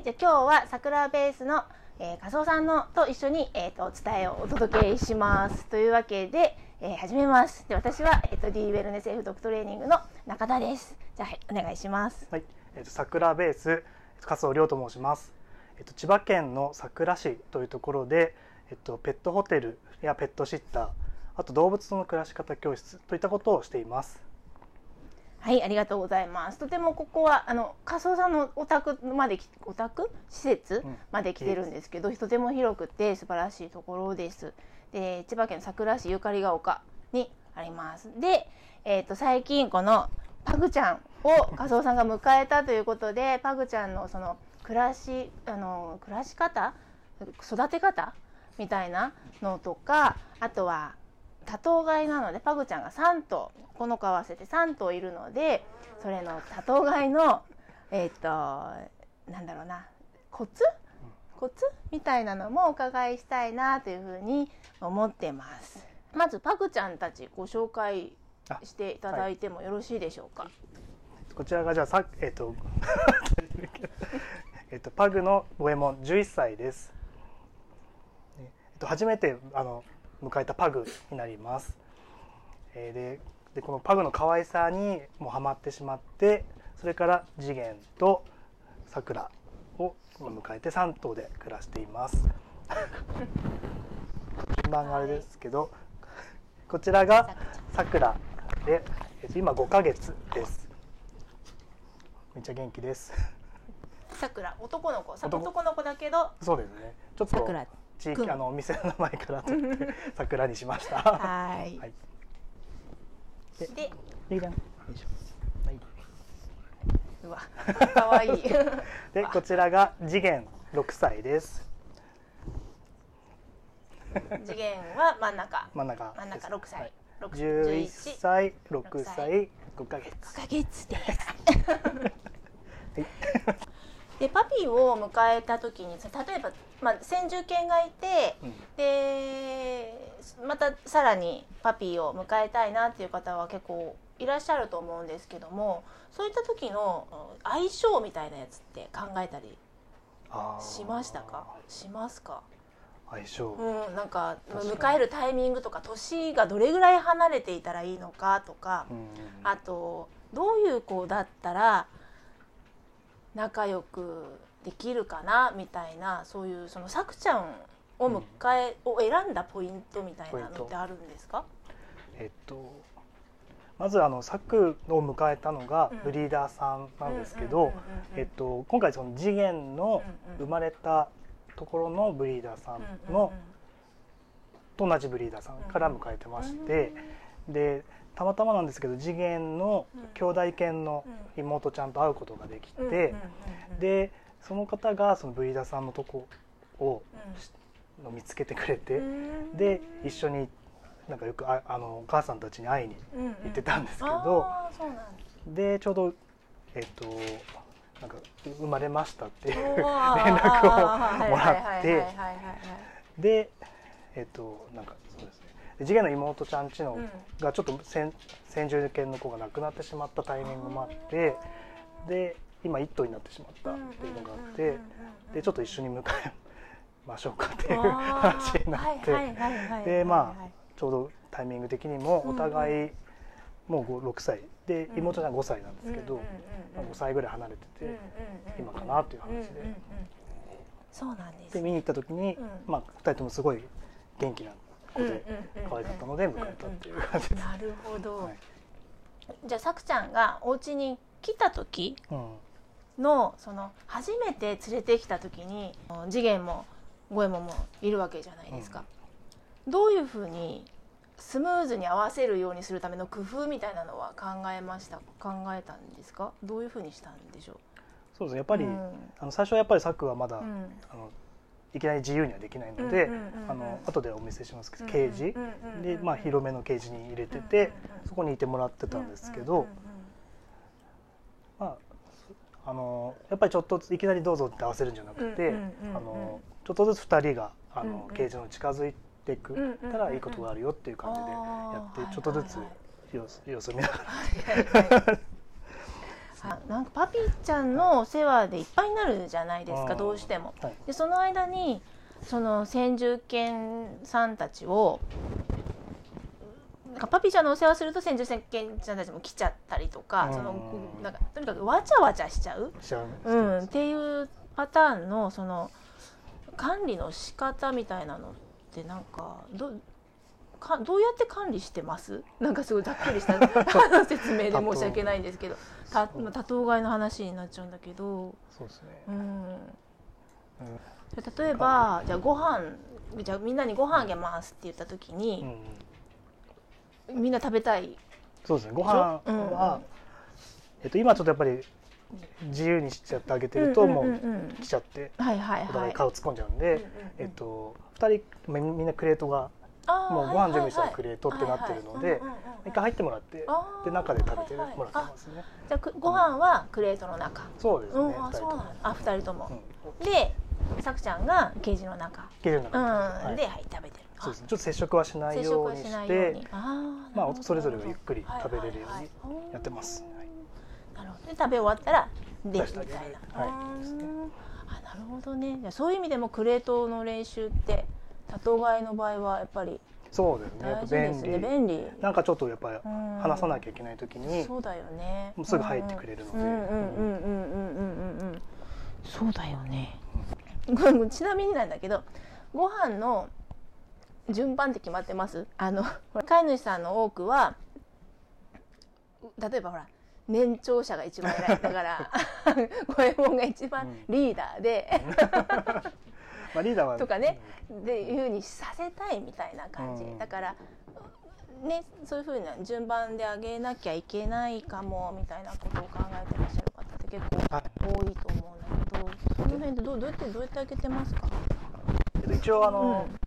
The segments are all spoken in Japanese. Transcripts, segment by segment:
はい、じゃあ今日は桜ベースの、えー、仮想さんのと一緒に、えーと、伝えをお届けします。というわけで、えー、始めます。で私は、えーと、D ウェルネス F ドクトレーニングの中田です。じゃあ、はい、お願いします。はい、えっ、ー、と桜ベース加藤亮と申します。えっ、ー、と千葉県の佐倉市というところで、えっ、とペットホテルやペットシッター、あと動物との暮らし方教室といったことをしています。はい、ありがとうございます。とてもここはあの仮想さんのお宅までお宅？施設まで来てるんですけど、うん、とても広くて素晴らしいところです。で、千葉県佐倉市ゆかりが丘にあります。で、えっ、ー、と最近このパグちゃんを仮想さんが迎えたということで、パグちゃんのその暮らしあの暮らし方、育て方？みたいなのとか、あとは多頭飼いなのでパグちゃんが3頭この子合わせて3頭いるのでそれの多頭飼いのえっ、ー、となんだろうなコツ？コツ？みたいなのもお伺いしたいなというふうに思ってます。まずパグちゃんたちご紹介していただいてもよろしいでしょうか？はい、こちらがじゃあさえっ、ー、とえっとパグの五右衛門11歳です。えっと初めてあの迎えたパグになります。えー、ででこのパグの可愛さにもうハマってしまってそれから次元とさくらを迎えて3頭で暮らしています。順番があれですけど、こちらがさくらで今5ヶ月です。めっちゃ元気です。さくら男の子男？の子だけどそうですねちょっと地域あのお店の名前から取って桜にしました。はい。はい。で、でいいじゃん。よいしょ。はい。うわ、可愛いい。で、こちらが次元六歳です。次元は真ん中。真ん中。真ん中六歳。十一歳、六歳、五ヶ月。五ヶ月です。はいでパピーを迎えた時に例えば、まあ、先住犬がいて、うん、でまたさらにパピーを迎えたいなっていう方は結構いらっしゃると思うんですけどもそういった時の相性みたいなやつって考えたりしましたか？しますか？相性、うん、なんか迎えるタイミングとか年がどれぐらい離れていたらいいのかとか、うん、あとどういう子だったら仲良くできるかなみたいなそういうそのさくちゃんを迎え、うん、を選んだポイントみたいなのってあるんですか？えっとまずあのサクを迎えたのがブリーダーさんなんですけど今回その次元の生まれたところのブリーダーさんのと同じブリーダーさんから迎えてましてでたまたまなんですけど次元の兄弟犬の妹ちゃんと会うことができてでその方がそのブリーダーさんのとこを、の見つけてくれてで一緒になんかよくああのお母さんたちに会いに行ってたんですけど、でちょうどえっとなんか生まれましたっていう 連絡をもらってでえっとなんか次元の妹ちゃんちのがちょっと先先住犬の子が亡くなってしまったタイミングもあってで今1頭になってしまったっていうのがあってでちょっと一緒に迎えましょうかっていう話になってでまあちょうどタイミング的にもお互いもう6歳で妹ちゃん5歳なんですけど5歳ぐらい離れてて今かなっていう話で。そうなんですで見に行った時に、まあ、2人ともすごい元気な子で可愛かったので迎えたっていう感じです。なるほど、はい、じゃあさくちゃんがお家に来た時の、その初めて連れてきた時に次元も五右衛門もいるわけじゃないですか。うん、どういうふうにスムーズに合わせるようにするための工夫みたいなのは考えました？考えたんですか？どういうふうにしたんでしょう？そうですね。やっぱり、うん、あの最初はやっぱりサクはまだ、うん、あのいきなり自由にはできないので、あの後でお見せしますけどケージ。で、まあ、広めのケージに入れててそこにいてもらってたんですけど、まあ、あのやっぱりちょっといきなりどうぞって合わせるんじゃなくて、あのちょっとずつ2人があのケージの近づいていくたらいいことがあるよっていう感じでやってちょっとずつ様子見ながら。なんかパピーちちゃんの世話でいっぱいになるじゃないですかどうしても。はい。でその間にその先住犬さんたちをなんかパピちゃんのお世話すると先住犬さんたちも来ちゃったりとか、うん。そのなんかとにかくわちゃわちゃしちゃう、しちゃう。うん、っていうパターンのその管理の仕方みたいなのってなんかどかどうやって管理してます？なんかすごいざっくりした 説明で申し訳ないんですけど。た多頭飼いの話になっちゃうんだけど。そうですね。うん。うん。例えばじゃあご飯じゃあみんなにご飯あげますって言った時うに、んみんな食べたい？そうですね。ご飯うん。はえっと今ちょっとやっぱり自由にしちゃってあげてるともう来ちゃってお互はいい。顔突っ込んじゃうんでえっと2人みみんなクレートがもうご飯準備したらクレートってなってるので一回入ってもらってで中で食べてもらってますね。じゃあくご飯はクレートの中。そうですねうんあ二人とも。そうなんだ。あ二人とも。うん。でさくちゃんがケージの中。ケージのうん。中はい。ではい食べてる。そうですね。ちょっと接触はしあないように。してまあそれぞれがゆっくりはい食べれるようはいにはいやってます。はいなるほど。で食べ終わったらでみ出してあげるたい。な、はいあなるほどね。そういう意味でもクレートの練習って多頭飼いの場合はやっぱりそうだよね。ですね。便利。なんかちょっとやっぱり話さなきゃいけない時に、そうだよね。すぐ入ってくれるので。そうだよね。ちなみになんだけどご飯の順番って決まってます？あの飼い主さんの多くは例えばほら年長者が一番偉い。だから五右衛門が一番リーダーで、うん。まあリーダーはとかね。でいうふうにさせたいみたいな感じ、うん。だからねそういうふうな順番で上げなきゃいけないかもみたいなことを考えてらっしゃる方って結構はい。多いと思うんだけどその辺ってどうどうやってどうやって開けてますか？えっと一応あのうん。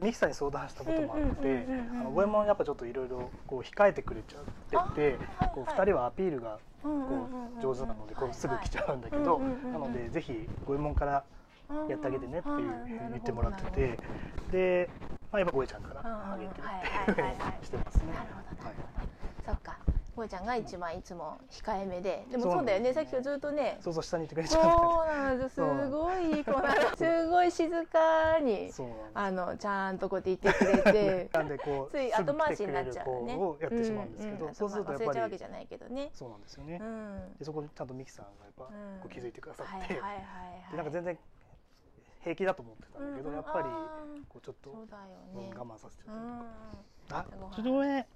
ミキさんに相談したこともあって五右衛門やっぱちょっといろいろこう控えてくれちゃっててあはいこう人はアピールがこう上手なのでこうすぐ来ちゃうんだけはいどなのでぜひ五右衛門からやってあげてねっていう言ってもらってはいてでまあやっぱ五右ちゃんからあげてるはいっていうふしてますね。なるほどなはい。そっか。こえちゃんが一番いつも控えめで。でもそうだよね。さっきからずっとね。そうそう下にいてくれちゃうんそうなんですごいいい子なのすごい静かにでそうあのちゃんとこうやって言ってくれて。なんでこうつい後回しになっちゃうね子をやってしまうんですけど、んんそうするとやっ後回忘れちゃうぱりわけじゃないけどね。そうなんですよね、うん。でそこにちゃんとミキさんがやっぱこうん。う気づいてくださって、はいはいはいはい。でなんか全然平気だと思ってたんだけど、うんやっぱりこうちょっと、そうだようんね我慢させちゃうんった、あ？ちょっとごめん。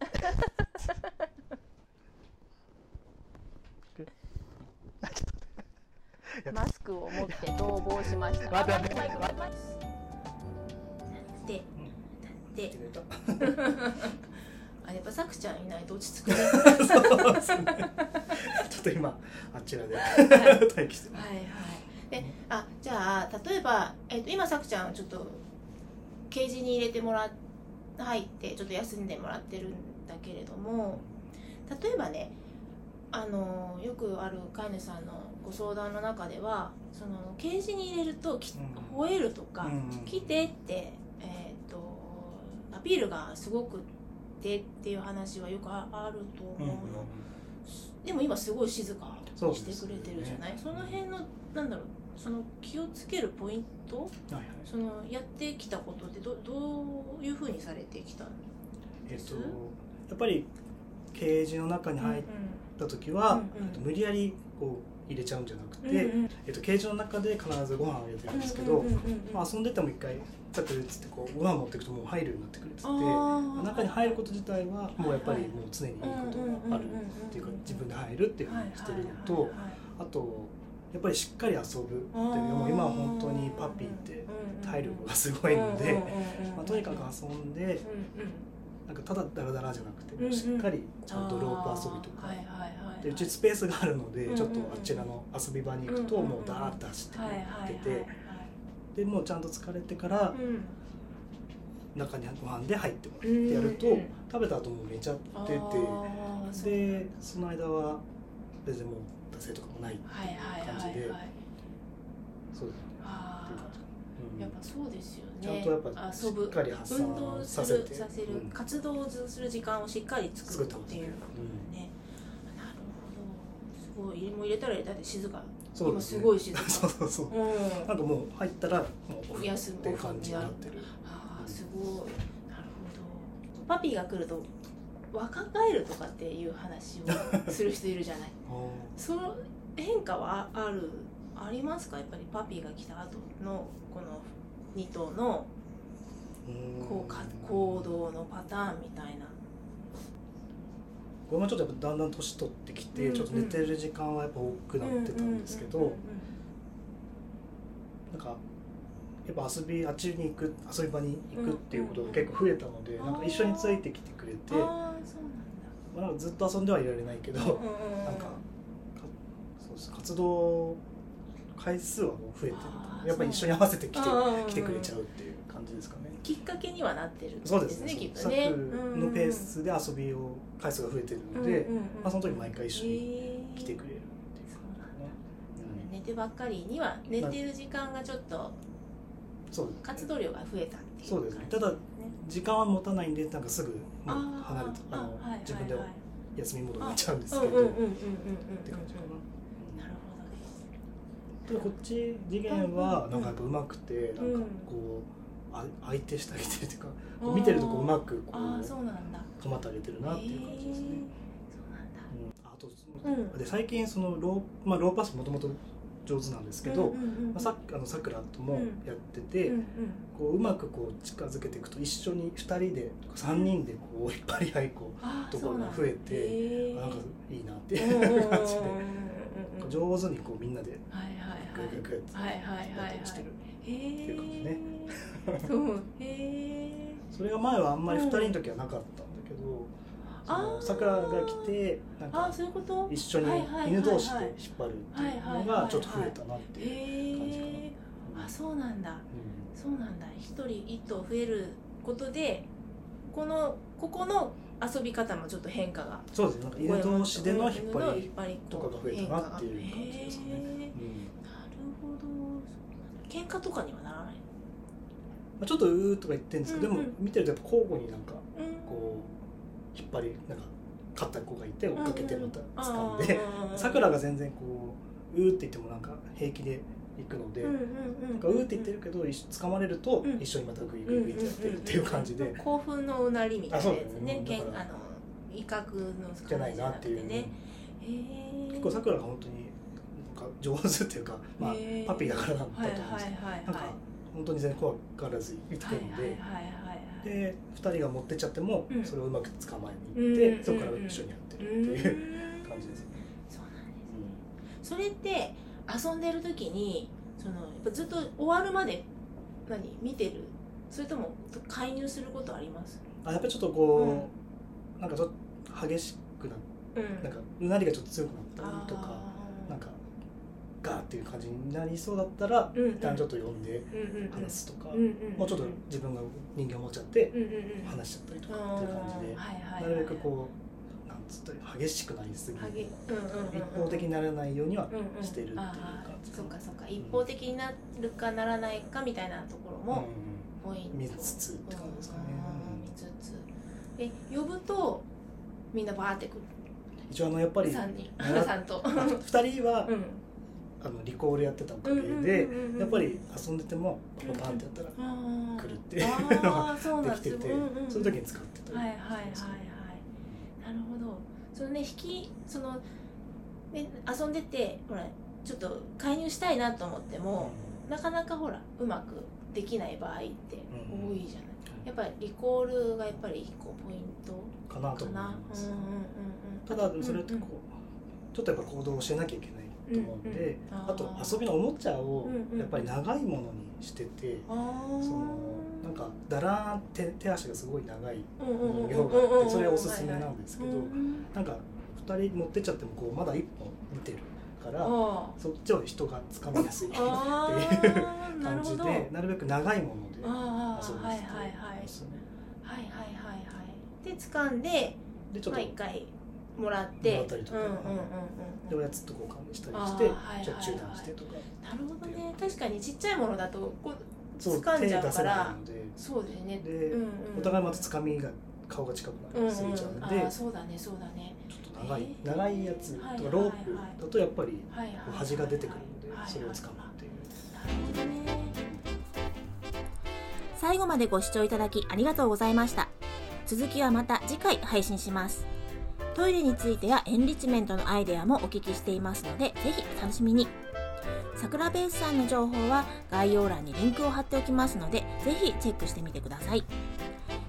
マスクを持って逃亡しました。待って待って。マイクマイクマイクでで入れたあやっぱさくちゃんいないと落ち着くね。そうですね。ちょっと今あちらで。待機してます。はいはいであじゃあ例えば、えっと今さくちゃんはちょっとケージに入れてもらっ入ってちょっと休んでもらってるんだけれども例えばねあのよくある飼い主さんのご相談の中ではそのケージに入れるとき、うん。吠えるとか、うん。来てって、えー、とアピールがすごくってっていう話はよくああると思うの、でも今すごい静かにしてくれてるじゃない？そ,、の辺のなんだろうその気をつけるポイント？はいはい。そのやってきたことってどどういうふうにされてきたんえっとやっぱりケージの中に入った時は、うんうん。えっと無理やりこう入れちゃうんじゃなくて、うんうん。えっと、ケージの中で必ずご飯をあげてるんですけど、まあ、遊んでても一回「さくれ」っつってこうご飯持っていくともう入るようになってくるっつって中に入ること自体はもうやっぱりもう常にいいことがあるっていうか自分で入るっていうふうにしてるのとあとやっぱりしっかり遊ぶっていうのも今は本当にパピーって体力がすごいので、まあ、とにかく遊んでなんかただダラダラじゃなくてしっかりちゃんとロープ遊びとかでうちスペースがあるのでちょっとあちらの遊び場に行くともうダーッと走ってはいはいはいっててでもうちゃんと疲れてからうん中にご飯で入ってもらってやると食べた後もう寝ちゃってあてでその間は別にもう達成とかもないはいはい感じで。そうですね。あっていう感じーやっぱそうですよね。ちゃんとやっぱし遊ぶ運動させてる。活動する時間をしっかり作るっていう。ねねなるほどすごいもう入れたら入れたで静か。そうね、今すごい静か。そうそうそう。うん。なんかもう入ったらもうオフっ休むていう感じになってる。ああすごい。なるほど。パピーが来ると若返るとかっていう話をする人いるじゃない。その変化はあるありますか？やっぱりパピーが来た後のこの2頭のうんこうか行動のパターンみたいなこれもちょっとやっぱだんだん年取ってきて、うんちょっと寝てる時間はやっぱ多くなってたんですけど、うんうんなんかやっぱ遊びあっちに行く遊び場に行くっていうことが結構増えたので、うんなんか一緒についてきてくれて、まあ、なんかずっと遊んではいられないけど、なんだうんうんうん。なんかかそうです。活動回数はもう増えてる。やっぱり一緒に合わせてきて来てくれちゃうっていう感じですかね。きっかけにはなってるんですねそうですね。きっとサねのペースで遊びを回数が増えてるので、うんうんうん。まあ、その時毎回一緒に来てくれるっていうそうなんだね寝てばっかりには寝てる時間がちょっとそうです活動量が増えたっていうそうですね。感じただ時間は持たないんでなんかすぐ離れてあのあはいはいはい。自分で休みモードになっちゃうんですうんけど、って感じかな。なるほどです。ただこっち次元はなんかやっぱ上手くてうんなんかこうあ相手してあげてるっていうか見てるとこううまくこうそうなんだ。構ってあげてるなっていう感じですね。へー。そうなんだ。うん。あとうん。で最近そのローまあローパスもともと上手なんですけど、まあ、さあのさくらともやってて、うこううまくこう近づけていくと一緒に2人で3人でこう引っ張り合いこあーところが増えてあなんかいいなっていう感じで上手にこうみんなでグーグーグてしてるっていう感じね。そう。へえそれが前はあんまり2人の時はなかったんだけどさくらが来てなんかそういうこと？一緒に犬同士で引っ張るっていうのがちょっと増えたなっていうへ感じかな。えあそうなんだ。うん。そうなんだ。一人一頭増えることでこのここの遊び方もちょっと変化が。そうですね。なんか犬同士での引っ張りとかが増えたなっていう感じですかね。うん。なるほど。喧嘩とかにはならない。まあちょっとうーとか言ってるんですけど、うんうん。でも見てるとやっぱ交互になんかうん。こう引っ張りなんか勝った子がいて追っかけてまた掴んででさくらが全然こううーって言ってもなんか平気で行くので、うんうんうんなんかうーって言ってるけど一緒掴まれるとうん。一緒にまたグイグイグイってやってるっていう感じで、興奮のうなりみたいなやつね。あの威嚇のじゃないなっていう、ね結構さくらが本当になんか上手っていうか、まあパピーだからなんだとはい思うんですけど、はいはいはいなんか本当に全然怖がらず言ってくはいるんで、で2人が持ってっちゃっても、うん。それをうまく捕まえうんに行って、うんそこから一緒にやってるっていう感じですね。そうなんですね。それって遊んでる時にそのやっぱずっと終わるまで何見てる？それとも介入することあります？あやっぱりちょっとこう、なんかちょっと激しくなうん。なんかうなりがちょっと強くなったりとかなんかガーっていう感じになりそうだったら、うんうん。一旦ちょっと呼んでうんうんうん。話すとか、うんうんもうちょっと自分が人間を持っちゃってうんうんうん。話しちゃったりとかっていう感じで、なるべくこうなんつったら激しくなりすぎ激うんうん一方的にならないようにはしてるっていう感あじーそっかそっか。一方的になるかならないかみたいなところもポイント見つつって感じですかね。見つつ。え呼ぶとみんなバーってくる？一応あのやっぱり三人。な 三と。2人は、うん。あのリコールやってたおかげで、うんうんやっぱり遊んでてもパパパンってやったら来るっていうのができてて、うんうんそういう時に使ってたりはいはいはいそのね引きそのね遊んでてほらちょっと介入したいなと思っても、なかなかほらうまくできない場合って多いじゃない、やっぱりリコールがやっぱり一個ポイントかなと思います、うんうんうんただそれってこう、ちょっとやっぱ行動をしなきゃいけないと思うんで、うんうん。あーあと遊びのおもちゃをうんうん。やっぱり長いものにしてて、そのなんかだらーん手手足がすごい長い人形があってそれおすすめなんですけどはいはいなんか2人持ってっちゃってもこうまだ1本見てるからそっちを人がつかみやすいっていう感じでなるべく長いもので遊ぶはいはいはいですねはいはいはいはいで掴んででちょっとまあ一回もらってもらったりとかうんうんうんうんでおやつと交換したりしてはいはいはいちょっと中断してとかなるほどね確かにちっちゃいものだとこう掴んじゃうからそうですね。でうんうん。お互いまたつかみが顔が近くなりすぎちゃうんでああそうだねそうだね。ちょっとと長い長いやつ。とかロープだとやっぱり端が出てくるのでそれを使うっていう。最後までご視聴いただきありがとうございました。続きはまた次回配信します。トイレについてやエンリッチメントのアイデアもお聞きしていますので、ぜひ楽しみに。桜ベースさんの情報は概要欄にリンクを貼っておきますので、ぜひチェックしてみてください。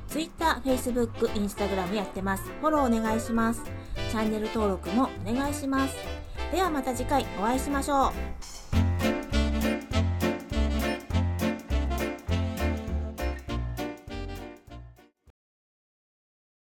Twitter、Facebook、Instagram やってます。フォローお願いします。チャンネル登録もお願いします。ではまた次回お会いしましょう。